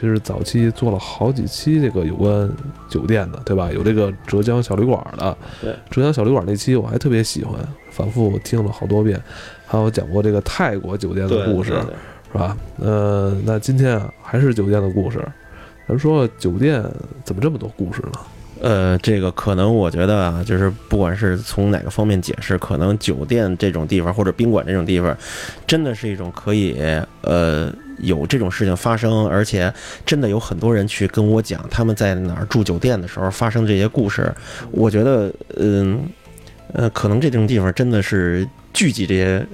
其实早期做了好几期这个有关酒店的，对吧？有这个浙江小旅馆的，对，浙江小旅馆那期我还特别喜欢，反复听了好多遍，还有讲过这个泰国酒店的故事，是吧？呃，那今天啊，还是酒店的故事。咱说酒店怎么这么多故事呢？呃，这个可能我觉得啊，就是不管是从哪个方面解释，可能酒店这种地方或者宾馆这种地方，真的是一种可以呃有这种事情发生，而且真的有很多人去跟我讲他们在哪儿住酒店的时候发生这些故事。我觉得，嗯呃，可能这种地方真的是聚集这些。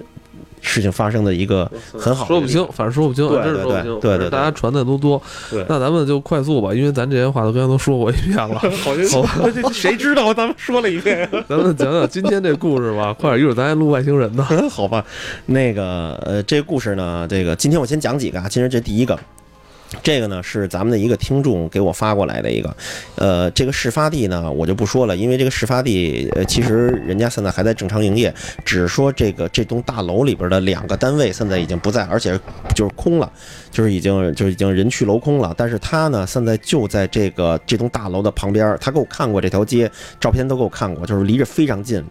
事情发生的一个很好，说不清，反正说不清，真是说不清。对对，大家传的都多。对，那咱们就快速吧，因为咱这些话都刚才都说过一遍了。好，谁知道咱们说了一遍？咱们讲讲今天这故事吧，快点，一会儿咱还录外星人呢。好吧，那个呃，这故事呢，这个今天我先讲几个啊。其实这第一个。这个呢是咱们的一个听众给我发过来的一个，呃，这个事发地呢我就不说了，因为这个事发地呃其实人家现在还在正常营业，只是说这个这栋大楼里边的两个单位现在已经不在，而且就是空了，就是已经就已经人去楼空了。但是他呢现在就在这个这栋大楼的旁边，他给我看过这条街，照片都给我看过，就是离着非常近。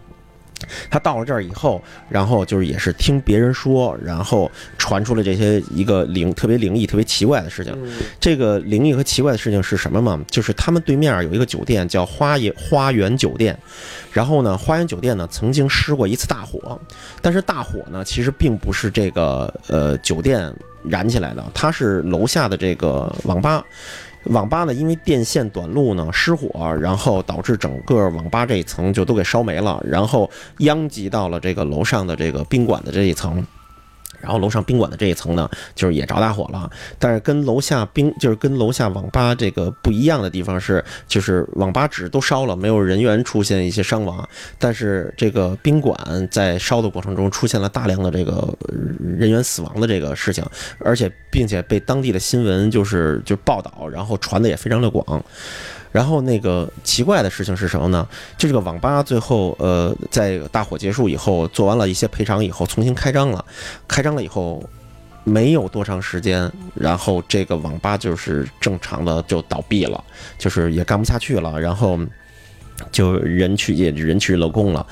他到了这儿以后，然后就是也是听别人说，然后传出了这些一个灵特别灵异、特别奇怪的事情。这个灵异和奇怪的事情是什么嘛？就是他们对面有一个酒店叫花园花园酒店，然后呢，花园酒店呢曾经失过一次大火，但是大火呢其实并不是这个呃酒店燃起来的，它是楼下的这个网吧。网吧呢，因为电线短路呢失火，然后导致整个网吧这一层就都给烧没了，然后殃及到了这个楼上的这个宾馆的这一层。然后楼上宾馆的这一层呢，就是也着大火了。但是跟楼下宾，就是跟楼下网吧这个不一样的地方是，就是网吧纸都烧了，没有人员出现一些伤亡。但是这个宾馆在烧的过程中出现了大量的这个人员死亡的这个事情，而且并且被当地的新闻就是就报道，然后传的也非常的广。然后那个奇怪的事情是什么呢？就这个网吧最后，呃，在大火结束以后，做完了一些赔偿以后，重新开张了。开张了以后，没有多长时间，然后这个网吧就是正常的就倒闭了，就是也干不下去了。然后。就人去也人去楼空了，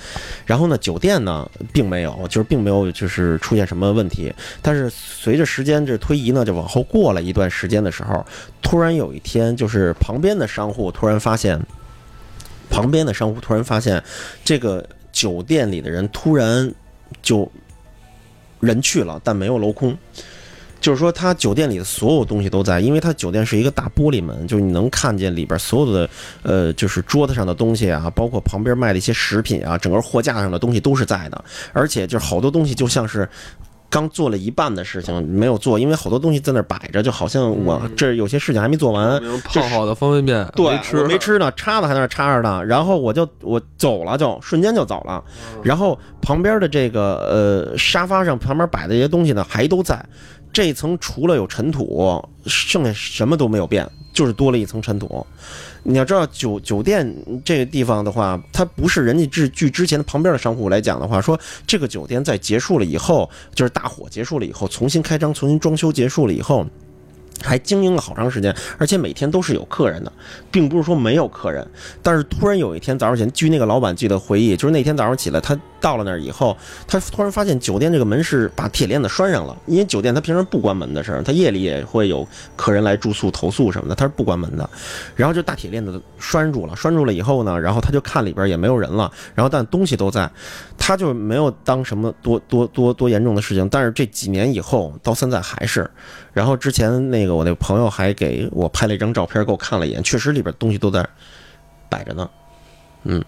然后呢，酒店呢并没有，就是并没有就是出现什么问题。但是随着时间这推移呢，就往后过了一段时间的时候，突然有一天，就是旁边的商户突然发现，旁边的商户突然发现，这个酒店里的人突然就人去了，但没有楼空。就是说，他酒店里的所有东西都在，因为他酒店是一个大玻璃门，就是你能看见里边所有的，呃，就是桌子上的东西啊，包括旁边卖的一些食品啊，整个货架上的东西都是在的，而且就是好多东西就像是刚做了一半的事情没有做，因为好多东西在那摆着，就好像我这有些事情还没做完。泡好的方便面，对，吃没吃呢，叉子还在那插着呢，然后我就我走了，就瞬间就走了，然后旁边的这个呃沙发上旁边摆的这些东西呢还都在。这一层除了有尘土，剩下什么都没有变，就是多了一层尘土。你要知道，酒酒店这个地方的话，它不是人家据据之前的旁边的商户来讲的话，说这个酒店在结束了以后，就是大火结束了以后，重新开张、重新装修结束了以后。还经营了好长时间，而且每天都是有客人的，并不是说没有客人。但是突然有一天早上起来，据那个老板记得回忆，就是那天早上起来，他到了那儿以后，他突然发现酒店这个门是把铁链子拴上了。因为酒店他平时不关门的事儿，他夜里也会有客人来住宿投诉什么的，他是不关门的。然后就大铁链子拴住了，拴住了以后呢，然后他就看里边也没有人了，然后但东西都在，他就没有当什么多多多多严重的事情。但是这几年以后到现在还是。然后之前那个我那朋友还给我拍了一张照片，给我看了一眼，确实里边东西都在摆着呢。嗯，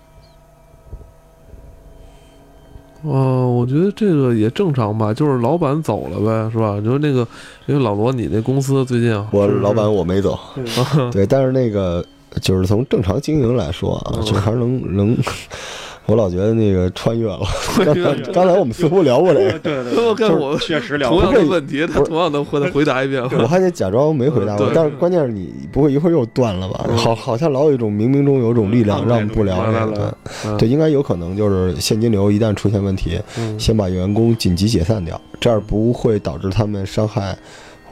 哦，我觉得这个也正常吧，就是老板走了呗，是吧？你说那个，因为老罗，你那公司最近我老板我没走，对，但是那个就是从正常经营来说啊，就还是能能。我老觉得那个穿越了。刚才我们似乎聊过这个，对对，跟我确实聊同样的问题，他同样能回回答一遍。我还得假装没回答过，但是关键是你不会一会儿又断了吧？好，好像老有一种冥冥中有种力量让不聊这个。对，应该有可能就是现金流一旦出现问题，先把员工紧急解散掉，这样不会导致他们伤害。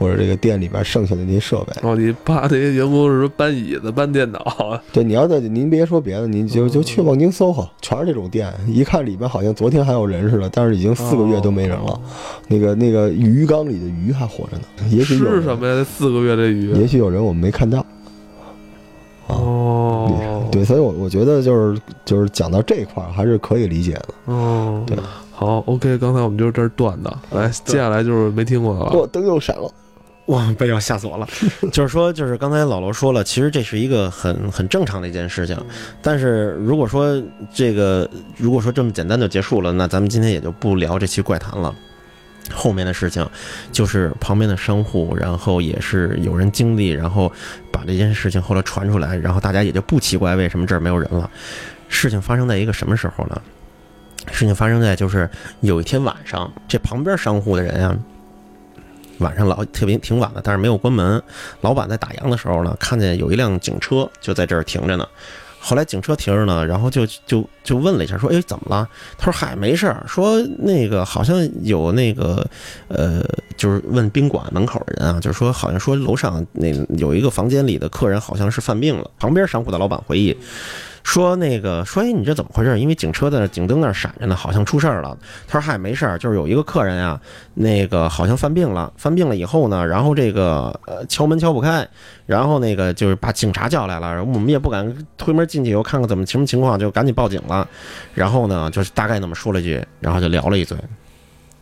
或者这个店里边剩下的那些设备。哦，你怕那些员工是说搬椅子、搬电脑？对，你要在您别说别的，您就就去望京 SOHO，全是这种店，一看里边好像昨天还有人似的，但是已经四个月都没人了。那个那个鱼缸里的鱼还活着呢，也许有是什么呀？这四个月的鱼？也许有人我们没看到。哦，对，所以，我我觉得就是就是讲到这一块儿还是可以理解的。哦，对，好，OK，刚才我们就是这儿断的，来，接下来就是没听过的了。我灯又闪了，哇，被要吓死我了。就是说，就是刚才老罗说了，其实这是一个很很正常的一件事情。但是如果说这个如果说这么简单就结束了，那咱们今天也就不聊这期怪谈了。后面的事情，就是旁边的商户，然后也是有人经历，然后把这件事情后来传出来，然后大家也就不奇怪为什么这儿没有人了。事情发生在一个什么时候呢？事情发生在就是有一天晚上，这旁边商户的人啊，晚上老特别挺晚的，但是没有关门。老板在打烊的时候呢，看见有一辆警车就在这儿停着呢。后来警车停着呢，然后就就就问了一下，说：“哎，怎么了？”他说：“嗨，没事儿。说那个好像有那个，呃，就是问宾馆门口的人啊，就是说好像说楼上那有一个房间里的客人好像是犯病了。”旁边商铺的老板回忆。说那个说，哎，你这怎么回事？因为警车在那警灯那闪着呢，好像出事儿了。他说嗨，没事儿，就是有一个客人啊，那个好像犯病了。犯病了以后呢，然后这个呃敲门敲不开，然后那个就是把警察叫来了。我们也不敢推门进去，以后看看怎么什么情况，就赶紧报警了。然后呢，就是大概那么说了一句，然后就聊了一嘴。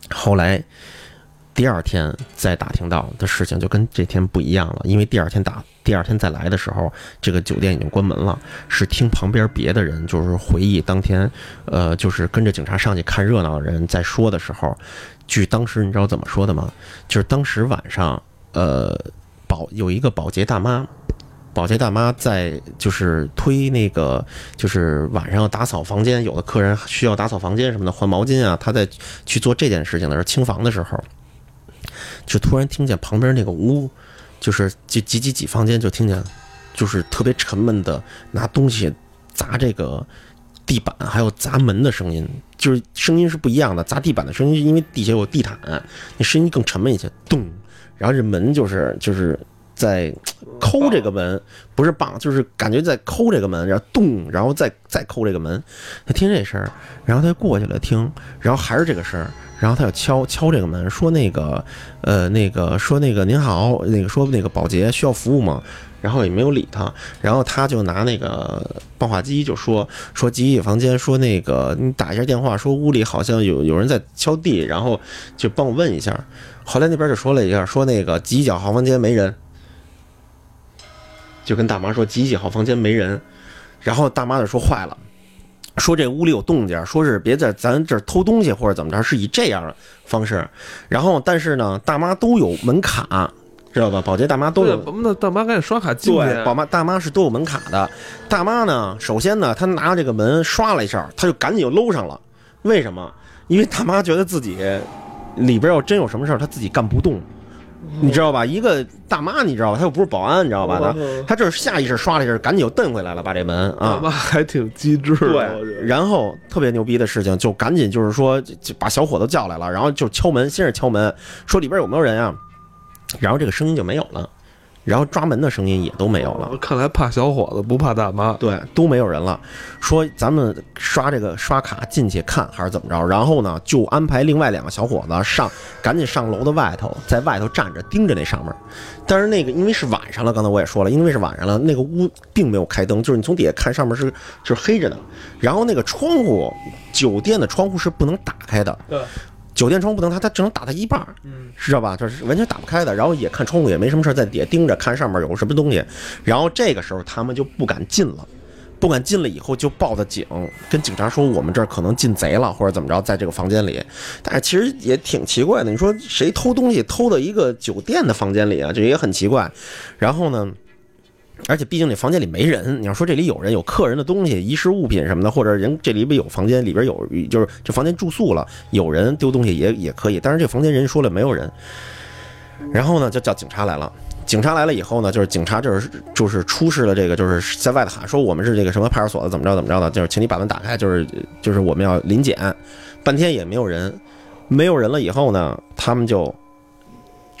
后来。第二天再打听到的事情就跟这天不一样了，因为第二天打第二天再来的时候，这个酒店已经关门了。是听旁边别的人就是回忆当天，呃，就是跟着警察上去看热闹的人在说的时候，据当时你知道怎么说的吗？就是当时晚上，呃，保有一个保洁大妈，保洁大妈在就是推那个就是晚上要打扫房间，有的客人需要打扫房间什么的换毛巾啊，她在去做这件事情的时候清房的时候。就突然听见旁边那个屋，就是几几几几房间，就听见，就是特别沉闷的拿东西砸这个地板，还有砸门的声音，就是声音是不一样的。砸地板的声音，因为地下有地毯，那声音更沉闷一些，咚。然后这门就是就是在抠这个门，不是棒，就是感觉在抠这个门，然后咚，然后再再抠这个门。他听这声儿，然后他过去了听，然后还是这个声儿。然后他就敲敲这个门，说那个，呃，那个说那个您好，那个说那个保洁需要服务吗？然后也没有理他。然后他就拿那个报话机就说说几几房间，说那个你打一下电话，说屋里好像有有人在敲地，然后就帮我问一下。后来那边就说了一下，说那个几几号房间没人，就跟大妈说几几号房间没人。然后大妈就说坏了。说这屋里有动静，说是别在咱这儿偷东西或者怎么着，是以这样的方式。然后，但是呢，大妈都有门卡，知道吧？保洁大妈都有。那大妈赶紧刷卡进去。对，宝妈大妈是都有门卡的。大妈呢，首先呢，她拿这个门刷了一下，她就赶紧就搂上了。为什么？因为大妈觉得自己里边要真有什么事儿，她自己干不动。你知道吧？一个大妈，你知道吧？她又不是保安，你知道吧？她她就是下意识刷了一下，赶紧又蹬回来了，把这门啊。大妈还挺机智。对，然后特别牛逼的事情，就赶紧就是说，就把小伙子叫来了，然后就敲门，先是敲门，说里边有没有人啊？然后这个声音就没有了。然后抓门的声音也都没有了。看来怕小伙子不怕大妈。对，都没有人了。说咱们刷这个刷卡进去看还是怎么着？然后呢，就安排另外两个小伙子上，赶紧上楼的外头，在外头站着盯着那上面。但是那个因为是晚上了，刚才我也说了，因为是晚上了，那个屋并没有开灯，就是你从底下看上面是就是黑着的。然后那个窗户，酒店的窗户是不能打开的。对。酒店窗不能，他他只能打它一半儿，嗯，知道吧？就是完全打不开的。然后也看窗户也没什么事，在底下盯着看上面有什么东西。然后这个时候他们就不敢进了，不敢进了以后就报的警，跟警察说我们这儿可能进贼了或者怎么着，在这个房间里。但是其实也挺奇怪的，你说谁偷东西偷到一个酒店的房间里啊？这也很奇怪。然后呢？而且毕竟那房间里没人，你要说这里有人有客人的东西、遗失物品什么的，或者人这里边有房间里边有，就是这房间住宿了，有人丢东西也也可以。但是这房间人说了没有人，然后呢就叫警察来了。警察来了以后呢，就是警察就是就是出示了这个，就是在外头喊说我们是这个什么派出所的，怎么着怎么着的，就是请你把门打开，就是就是我们要临检。半天也没有人，没有人了以后呢，他们就。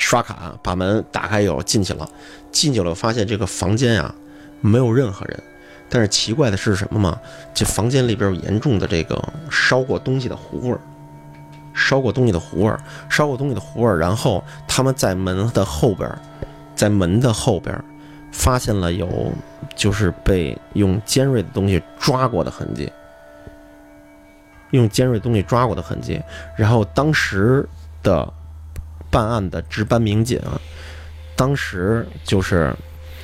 刷卡把门打开以后进去了，进去了发现这个房间啊没有任何人，但是奇怪的是什么吗？这房间里边有严重的这个烧过东西的糊味儿，烧过东西的糊味儿，烧过东西的糊味儿。然后他们在门的后边，在门的后边发现了有就是被用尖锐的东西抓过的痕迹。用尖锐东西抓过的痕迹，然后当时的办案的值班民警，当时就是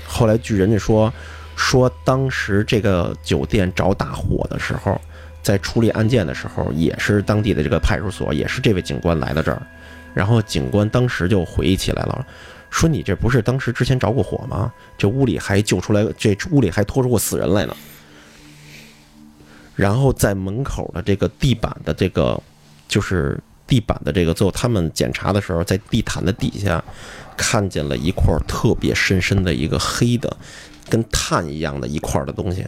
后来据人家说，说当时这个酒店着大火的时候，在处理案件的时候，也是当地的这个派出所，也是这位警官来到这儿，然后警官当时就回忆起来了，说你这不是当时之前着过火吗？这屋里还救出来，这屋里还拖出过死人来呢。然后在门口的这个地板的这个，就是地板的这个，最后他们检查的时候，在地毯的底下看见了一块特别深深的一个黑的，跟炭一样的一块的东西。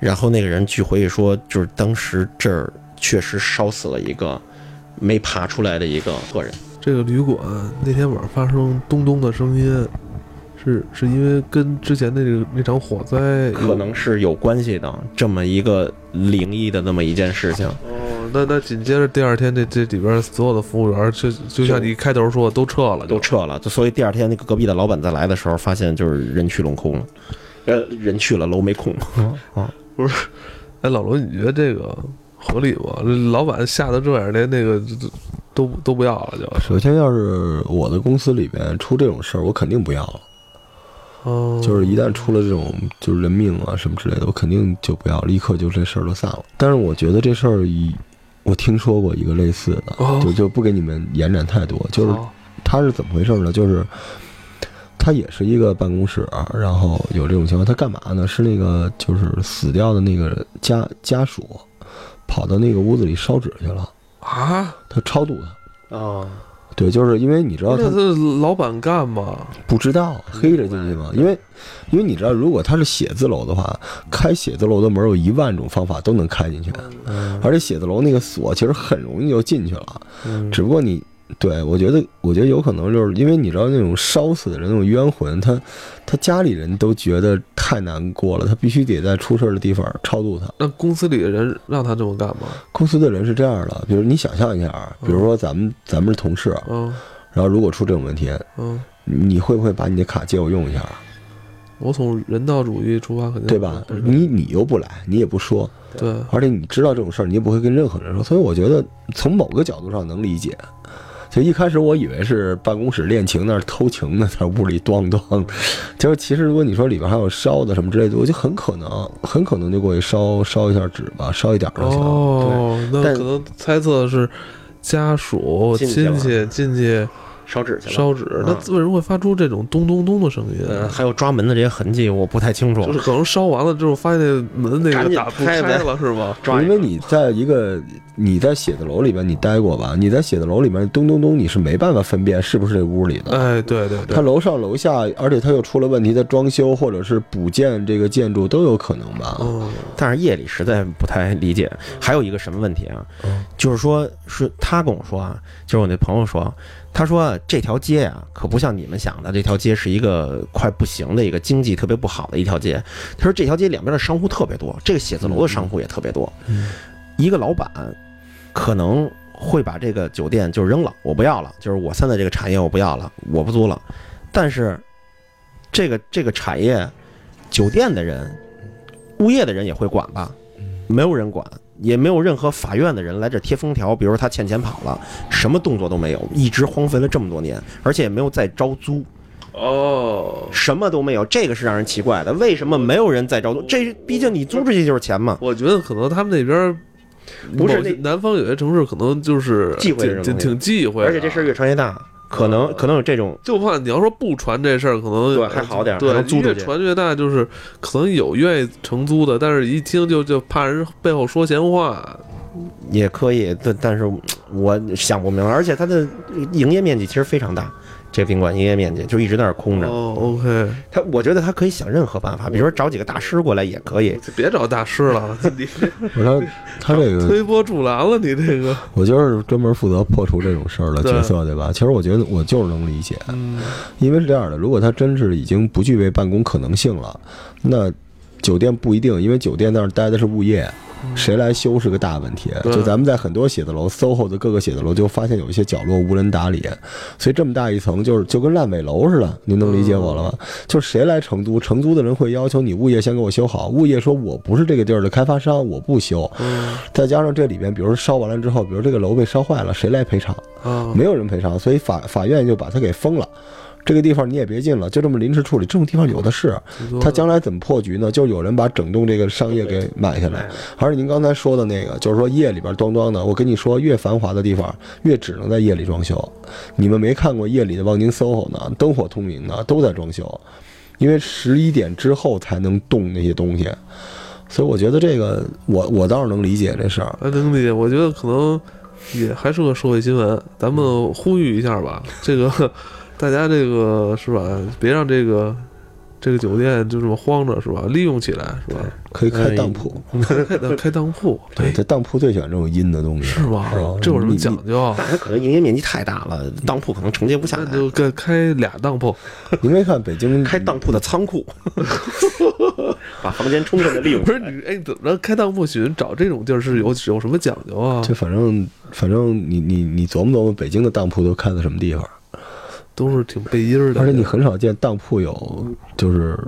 然后那个人据回忆说，就是当时这儿确实烧死了一个没爬出来的一个客人。这个旅馆那天晚上发生咚咚的声音。是是因为跟之前那个那场火灾可能是有关系的，这么一个灵异的那么一件事情。哦，那那紧接着第二天，这这里边所有的服务员，就就像你开头说的，都撤了，都撤了。就所以第二天那个隔壁的老板再来的时候，发现就是人去楼空了，呃，人去了楼没空。啊 不是，哎，老罗，你觉得这个合理不？老板吓得这样，连那个都都不要了，就。首先，要是我的公司里边出这种事儿，我肯定不要了。哦，就是一旦出了这种就是人命啊什么之类的，我肯定就不要，立刻就这事儿就散了。但是我觉得这事儿，一我听说过一个类似的，就就不给你们延展太多。就是他是怎么回事呢？就是他也是一个办公室，然后有这种情况，他干嘛呢？是那个就是死掉的那个家家属跑到那个屋子里烧纸去了啊，他超度他啊。对，就是因为你知道他是老板干嘛？不知道，黑着进去吗？因为，因为你知道，如果他是写字楼的话，开写字楼的门有一万种方法都能开进去，而且写字楼那个锁其实很容易就进去了，只不过你。对，我觉得，我觉得有可能就是因为你知道那种烧死的人那种冤魂，他他家里人都觉得太难过了，他必须得在出事的地方超度他。那公司里的人让他这么干吗？公司的人是这样的，比如你想象一下，比如说咱们咱们是同事，嗯，然后如果出这种问题，嗯，你会不会把你的卡借我用一下？我从人道主义出发，肯定对吧？你你又不来，你也不说，对，而且你知道这种事儿，你也不会跟任何人说，所以我觉得从某个角度上能理解。就一开始我以为是办公室恋情那儿偷情呢，在屋里咣咣，就是其实如果你说里边还有烧的什么之类的，我就很可能很可能就过去烧烧一下纸吧，烧一点就行。哦，那可能猜测是家属亲戚进去。烧纸去了，烧纸，那为什么会发出这种咚咚咚的声音？还有抓门的这些痕迹，我不太清楚。就是可能烧完了之后，发现那门那个打不开了，是吗？因为你在一个你在写字楼里边，你待过吧？你在写字楼里面咚咚咚，你是没办法分辨是不是这屋里的。哎，对对对，他楼上楼下，而且他又出了问题，他装修或者是补建这个建筑都有可能吧？哦，但是夜里实在不太理解。还有一个什么问题啊？就是说，是他跟我说啊，就是我那朋友说。他说：“这条街呀，可不像你们想的，这条街是一个快不行的一个经济特别不好的一条街。他说这条街两边的商户特别多，这个写字楼的商户也特别多。一个老板可能会把这个酒店就扔了，我不要了，就是我现在这个产业我不要了，我不租了。但是这个这个产业，酒店的人、物业的人也会管吧？没有人管。”也没有任何法院的人来这贴封条，比如说他欠钱跑了，什么动作都没有，一直荒废了这么多年，而且也没有再招租，哦，什么都没有，这个是让人奇怪的，为什么没有人再招租？这毕竟你租出去就是钱嘛。我觉得可能他们那边不是南方有些城市可能就是忌讳，挺挺忌讳，而且这事儿越传越大。可能可能有这种，就怕你要说不传这事儿，可能对还好点，对租越传越大，就是可能有愿意承租的，但是一听就就怕人背后说闲话，也可以，但但是我想不明白，而且它的营业面积其实非常大，这宾馆营业面积就一直在那儿空着。哦，OK，他我觉得他可以想任何办法，比如说找几个大师过来也可以。别找大师了，你 我说他这个推波助澜了，你这个，我就是专门负责破除这种事儿的角色，对吧？其实我觉得我就是能理解，因为是这样的，如果他真是已经不具备办公可能性了，那酒店不一定，因为酒店那儿待的是物业。谁来修是个大问题，就咱们在很多写字楼，SOHO 的各个写字楼就发现有一些角落无人打理，所以这么大一层就是就跟烂尾楼似的，您能理解我了吗？就是谁来承租，承租的人会要求你物业先给我修好，物业说我不是这个地儿的开发商，我不修。再加上这里边，比如说烧完了之后，比如这个楼被烧坏了，谁来赔偿？没有人赔偿，所以法法院就把它给封了。这个地方你也别进了，就这么临时处理。这种地方有的是，他将来怎么破局呢？就有人把整栋这个商业给买下来。还是您刚才说的那个，就是说夜里边装装的。我跟你说，越繁华的地方，越只能在夜里装修。你们没看过夜里的望京 SOHO 呢？灯火通明的，都在装修，因为十一点之后才能动那些东西。所以我觉得这个，我我倒是能理解这事儿。能理解。我觉得可能也还是个社会新闻，咱们呼吁一下吧。这个。大家这个是吧？别让这个这个酒店就这么荒着是吧？利用起来是吧？可以开当铺，开开当铺。对，这当铺最喜欢这种阴的东西，是吧？这有什么讲究？大家可能营业面积太大了，当铺可能承接不下来，就开开俩当铺。您没看北京 开当铺的仓库，把房间充分的利用。不是你哎，怎么着开当铺？寻找这种地儿是有有什么讲究啊？就反正反正你你你琢磨琢磨，北京的当铺都开在什么地方？都是挺背音儿的，而且你很少见当铺有就是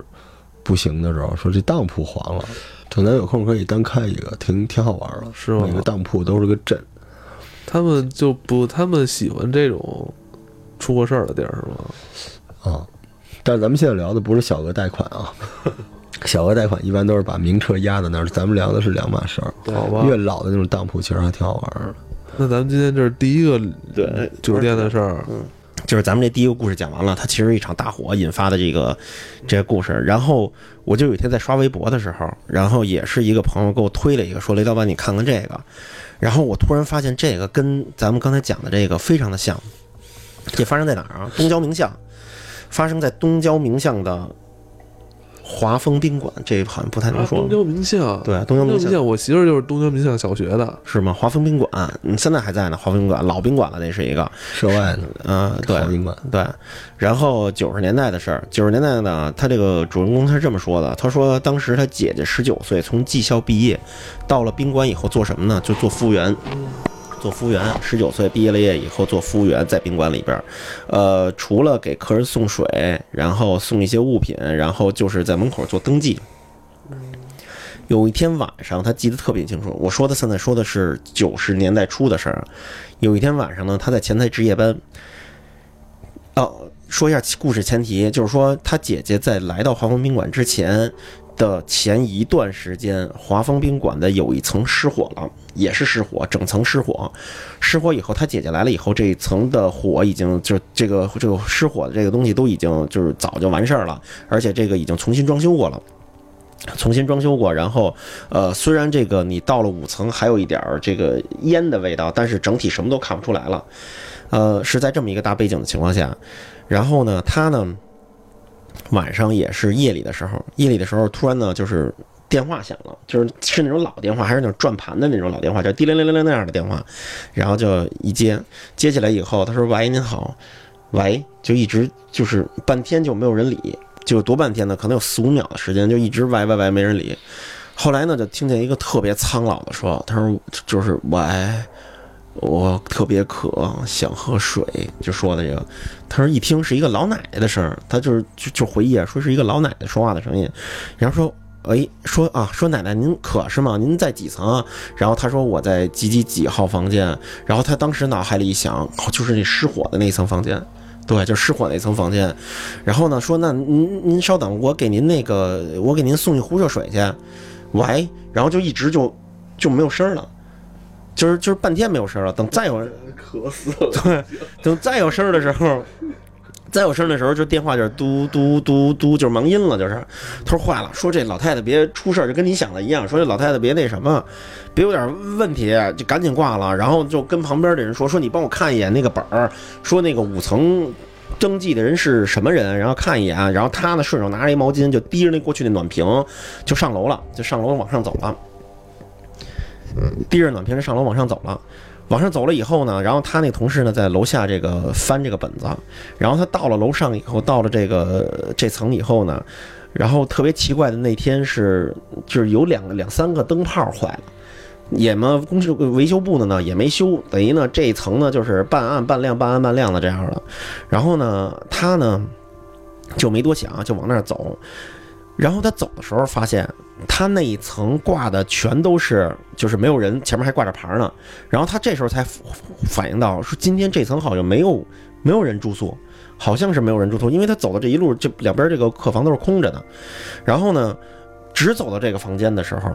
不行的时候，说这当铺黄了。等咱有空可以单开一个，挺挺好玩的。是吗？每个当铺都是个镇。他们就不，他们喜欢这种出过事儿的地儿，是吗？啊，但是咱们现在聊的不是小额贷款啊，小额贷款一般都是把名车压在那儿，咱们聊的是两码事儿。好吧。越老的那种当铺其实还挺好玩的。那咱们今天这是第一个对酒店的事儿，嗯。就是咱们这第一个故事讲完了，它其实一场大火引发的这个这个故事。然后我就有一天在刷微博的时候，然后也是一个朋友给我推了一个，说雷老板你看看这个。然后我突然发现这个跟咱们刚才讲的这个非常的像。这发生在哪儿啊？东郊名巷，发生在东郊名巷的。华丰宾馆，这好像不太能说。东郊名巷，对，东郊名巷，我媳妇就是东郊名巷小学的，是吗？华丰宾馆，嗯，现在还在呢。华丰宾馆，老宾馆了，那是一个涉外的，嗯，对，宾馆，对。然后九十年代的事儿，九十年代呢，他这个主人公他是这么说的，他说当时他姐姐十九岁，从技校毕业，到了宾馆以后做什么呢？就做服务员。做服务员，十九岁毕业了业以后做服务员，在宾馆里边，呃，除了给客人送水，然后送一些物品，然后就是在门口做登记。有一天晚上，他记得特别清楚。我说的现在说的是九十年代初的事儿。有一天晚上呢，他在前台值夜班。哦，说一下故事前提，就是说他姐姐在来到华丰宾馆之前。的前一段时间，华丰宾馆的有一层失火了，也是失火，整层失火。失火以后，他姐姐来了以后，这一层的火已经就这个这个失火的这个东西都已经就是早就完事儿了，而且这个已经重新装修过了，重新装修过。然后，呃，虽然这个你到了五层还有一点儿这个烟的味道，但是整体什么都看不出来了。呃，是在这么一个大背景的情况下，然后呢，他呢。晚上也是夜里的时候，夜里的时候突然呢，就是电话响了，就是是那种老电话，还是那种转盘的那种老电话，叫叮铃铃铃那样的电话，然后就一接，接起来以后，他说：“喂，您好，喂。”就一直就是半天就没有人理，就多半天呢，可能有四五秒的时间，就一直喂喂喂没人理。后来呢，就听见一个特别苍老的说：“他说就是喂。”我特别渴，想喝水，就说的这个。他说一听是一个老奶奶的声儿，他就是就就回忆啊，说是一个老奶奶说话的声音。然后说，哎，说啊，说奶奶您渴是吗？您在几层啊？然后他说我在几几几号房间。然后他当时脑海里一想，就是那失火的那一层房间，对，就失火那层房间。然后呢，说那您您稍等，我给您那个，我给您送一壶热水去。喂，然后就一直就就没有声了。就是就是半天没有声了，等再有人 渴死了。对，等再有声的时候，再有声的时候，就电话就是嘟嘟嘟嘟，就是忙音了。就是他说坏了，说这老太太别出事儿，就跟你想的一样。说这老太太别那什么，别有点问题，就赶紧挂了。然后就跟旁边的人说，说你帮我看一眼那个本儿，说那个五层登记的人是什么人，然后看一眼，然后他呢顺手拿着一毛巾就提着那过去那暖瓶就上楼了，就上楼往上走了，提着暖瓶就上楼往上走了。往上走了以后呢，然后他那同事呢在楼下这个翻这个本子，然后他到了楼上以后，到了这个这层以后呢，然后特别奇怪的那天是就是有两个两三个灯泡坏了，也嘛公司维修部的呢也没修，等于呢这一层呢就是半暗半亮半暗半亮的这样的，然后呢他呢就没多想就往那儿走，然后他走的时候发现。他那一层挂的全都是，就是没有人，前面还挂着牌呢。然后他这时候才反应到，说今天这层好像没有没有人住宿，好像是没有人住宿，因为他走的这一路就两边这个客房都是空着的。然后呢，只走到这个房间的时候，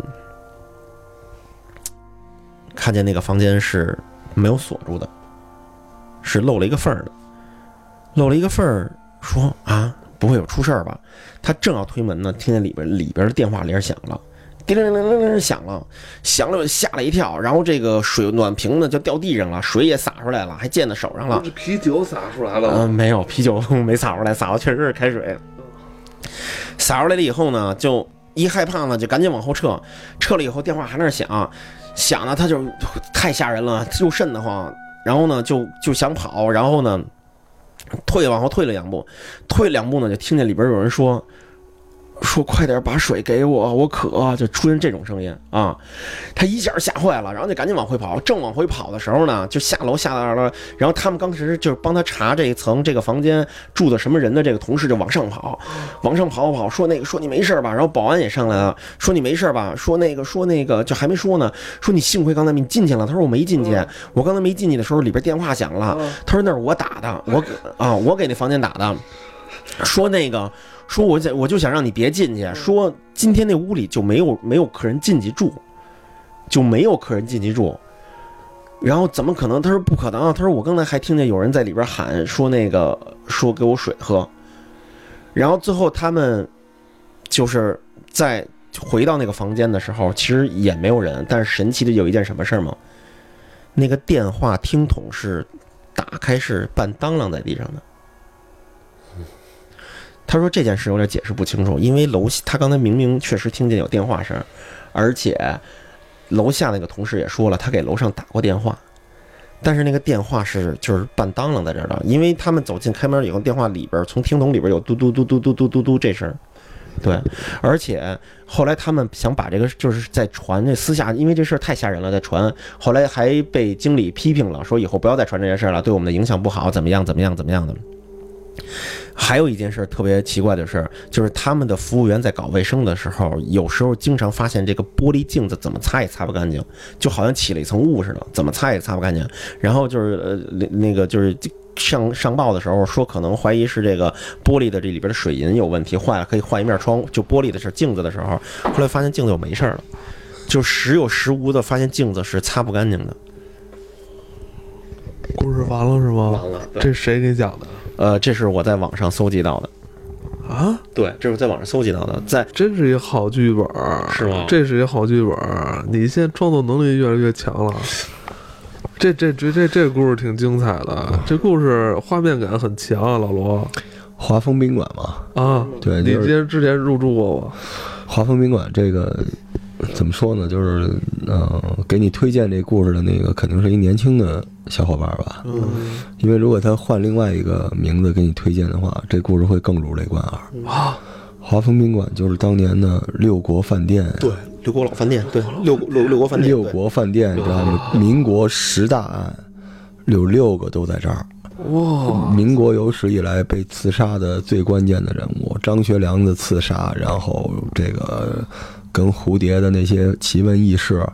看见那个房间是没有锁住的，是漏了一个缝儿的，漏了一个缝儿，说啊。不会有出事儿吧？他正要推门呢，听见里边里边的电话铃响了，叮铃铃铃铃响了，响了吓了一跳，然后这个水暖瓶呢就掉地上了，水也洒出来了，还溅到手上了。啤酒洒出来了？嗯，没有，啤酒 没洒出来，洒的确实是开水。洒出来了以后呢，就一害怕呢，就赶紧往后撤。撤了以后，电话还那响，响呢，他就太吓人了，又瘆得慌，然后呢就就想跑，然后呢。退往后退了两步，退两步呢，就听见里边有人说。说快点把水给我，我渴，就出现这种声音啊！他一下吓坏了，然后就赶紧往回跑。正往回跑的时候呢，就下楼下到了。然后他们当时就是帮他查这一层这个房间住的什么人的这个同事就往上跑，往上跑跑，说那个说你没事吧？然后保安也上来了，说你没事吧？说那个说那个就还没说呢，说你幸亏刚才你进去了。他说我没进去，我刚才没进去的时候里边电话响了。他说那是我打的，我啊我给那房间打的，说那个。说，我想我就想让你别进去。说今天那屋里就没有没有客人进去住，就没有客人进去住。然后怎么可能？他说不可能。他说我刚才还听见有人在里边喊说那个说给我水喝。然后最后他们就是在回到那个房间的时候，其实也没有人。但是神奇的有一件什么事儿吗？那个电话听筒是打开是半当啷在地上的。他说这件事有点解释不清楚，因为楼他刚才明明确实听见有电话声，而且楼下那个同事也说了，他给楼上打过电话，但是那个电话是就是半当啷在这儿的，因为他们走进开门以后，电话里边从听筒里边有嘟嘟嘟嘟嘟嘟嘟嘟这声，对，而且后来他们想把这个就是在传这私下，因为这事儿太吓人了，在传，后来还被经理批评了，说以后不要再传这件事了，对我们的影响不好，怎么样怎么样怎么样。的。还有一件事特别奇怪的事，就是他们的服务员在搞卫生的时候，有时候经常发现这个玻璃镜子怎么擦也擦不干净，就好像起了一层雾似的，怎么擦也擦不干净。然后就是呃那那个就是上上报的时候说，可能怀疑是这个玻璃的这里边的水银有问题坏了，可以换一面窗。就玻璃的事镜子的时候，后来发现镜子又没事了，就时有时无的发现镜子是擦不干净的。故事完了是吗？完了，这谁给讲的？呃，这是我在网上搜集到的，啊，对，这是在网上搜集到的，在真是一个好剧本，是吗？这是一个好剧本，你现在创作能力越来越强了，这这这这这故事挺精彩的，这故事画面感很强啊，老罗，华丰宾馆嘛，啊，对，你之前之前入住过吗？华丰宾馆这个。怎么说呢？就是，嗯，给你推荐这故事的那个肯定是一年轻的小伙伴吧？嗯，因为如果他换另外一个名字给你推荐的话，这故事会更如雷贯耳啊。华丰宾馆就是当年的六国饭店，对，六国老饭店，对，六六六国饭店，六国饭店，知道吗？民国十大案，有六个都在这儿。哇！民国有史以来被刺杀的最关键的人物，张学良的刺杀，然后这个。跟蝴蝶的那些奇闻异事，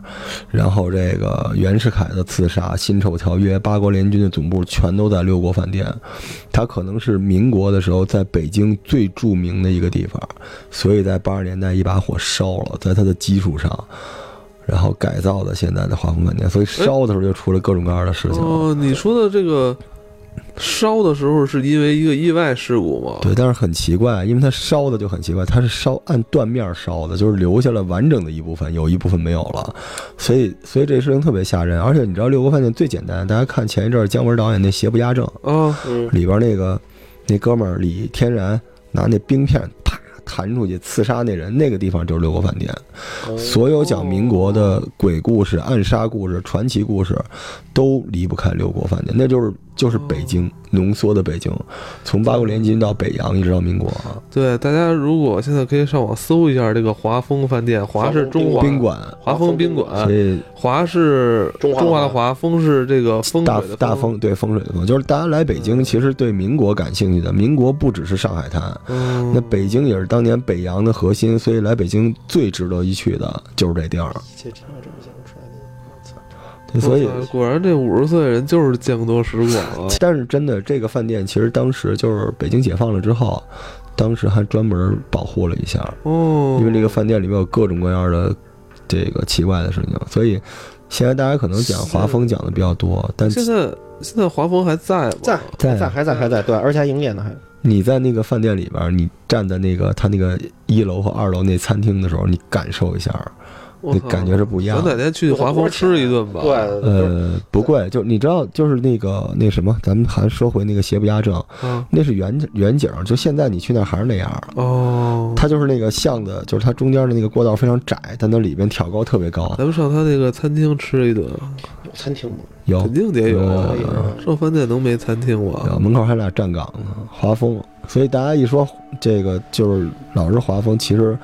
然后这个袁世凯的刺杀、辛丑条约、八国联军的总部全都在六国饭店，它可能是民国的时候在北京最著名的一个地方，所以在八十年代一把火烧了，在它的基础上，然后改造的现在的华丰饭店，所以烧的时候就出了各种各样的事情。哦，你说的这个。烧的时候是因为一个意外事故吗？对，但是很奇怪，因为它烧的就很奇怪，它是烧按断面烧的，就是留下了完整的一部分，有一部分没有了，所以所以这事情特别吓人。而且你知道六国饭店最简单，大家看前一阵姜文导演那《邪不压正》啊，里边那个那哥们儿李天然拿那冰片啪弹出去刺杀那人，那个地方就是六国饭店。所有讲民国的鬼故事、暗杀故事、传奇故事，都离不开六国饭店，那就是就是北京浓缩的北京，从八国联军到北洋一直到民国。啊。对，大家如果现在可以上网搜一下这个华丰饭店，华是中华宾馆，华丰宾馆，所以华是中华的华，丰是这个风大大风，对风水的风，就是大家来北京其实对民国感兴趣的，民国不只是上海滩，那北京也是当年北洋的核心，所以来北京最值得一去的就是这地儿。所以果然这五十岁的人就是见多识广啊！但是真的，这个饭店其实当时就是北京解放了之后，当时还专门保护了一下哦，因为这个饭店里面有各种各样的这个奇怪的事情，所以现在大家可能讲华丰讲的比较多，但现在现在华丰还在吗？在在在还在还在对，而且还营业呢还。你在那个饭店里边，你站在那个他那个一楼和二楼那餐厅的时候，你感受一下。那感觉是不一样。我哪天去华丰吃一顿吧？对，呃，不贵。就你知道，就是那个那什么，咱们还说回那个邪不压正，那是远远景。就现在你去那还是那样。哦。它就是那个巷子，就是它中间的那个过道非常窄，但它里边挑高特别高。咱们上他那个餐厅吃一顿。有餐厅吗？有，肯定得有。这饭店能没餐厅吗？门口还俩站岗呢。华丰。所以大家一说这个就是老是华丰，其实，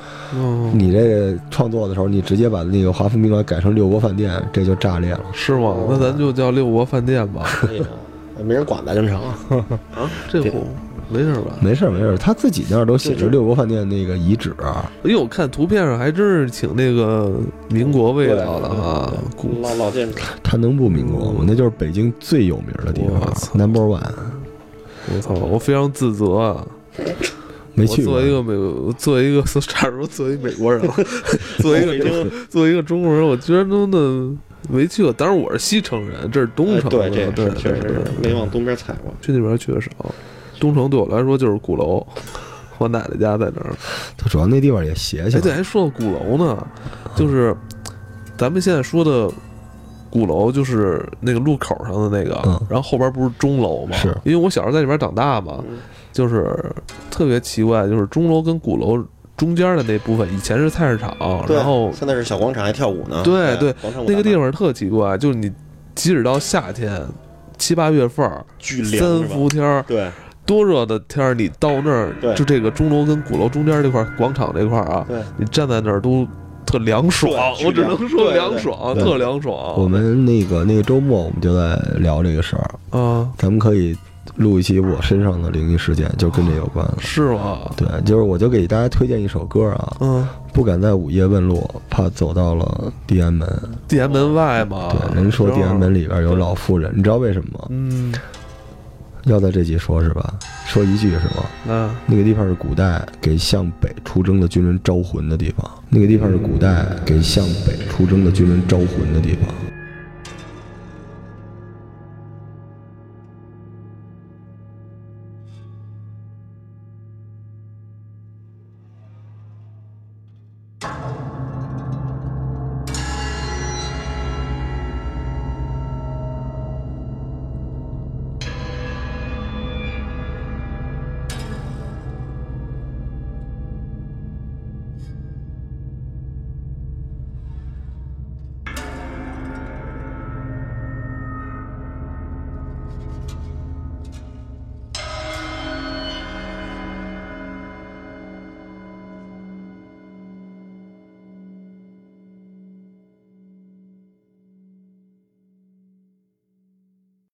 你这个创作的时候，你直接把那个华丰宾馆改成六国饭店，这就炸裂了，是吗？那咱就叫六国饭店吧。没人管咱就成。啊，这不没事吧？没事没事，他自己那儿都写着六国饭店那个遗址。哎呦，我看图片上还真是挺那个民国味道的啊，老老建筑。他能不民国吗？那就是北京最有名的地方，Number One。我操！我非常自责啊，没去。作为一个美，作为一个差点说作为美国人，作为一个作为一个中国人，我居然都的没去过。当然我是西城人，这是东城。对，这对确实没往东边踩过。去那边去的少。东城对我来说就是鼓楼，我奶奶家在那儿。它主要那地方也邪性。哎，对，还说到鼓楼呢，就是咱们现在说的。鼓楼就是那个路口上的那个，然后后边不是钟楼吗？是，因为我小时候在里边长大嘛，就是特别奇怪，就是钟楼跟鼓楼中间的那部分以前是菜市场，然后现在是小广场，还跳舞呢。对对，那个地方特奇怪，就是你即使到夏天七八月份儿，三伏天儿，对，多热的天儿，你到那儿，就这个钟楼跟鼓楼中间这块广场这块啊，你站在那儿都。特凉爽，我只能说凉爽，特凉爽。我们那个那个周末，我们就在聊这个事儿啊。咱们可以录一期我身上的灵异事件，就跟这有关。是吗？对，就是我就给大家推荐一首歌啊。嗯。不敢在午夜问路，怕走到了地安门。地安门外嘛。对，人说地安门里边有老妇人，你知道为什么吗？嗯。要在这集说是吧？说一句是吗？嗯，那个地方是古代给向北出征的军人招魂的地方。那个地方是古代给向北出征的军人招魂的地方。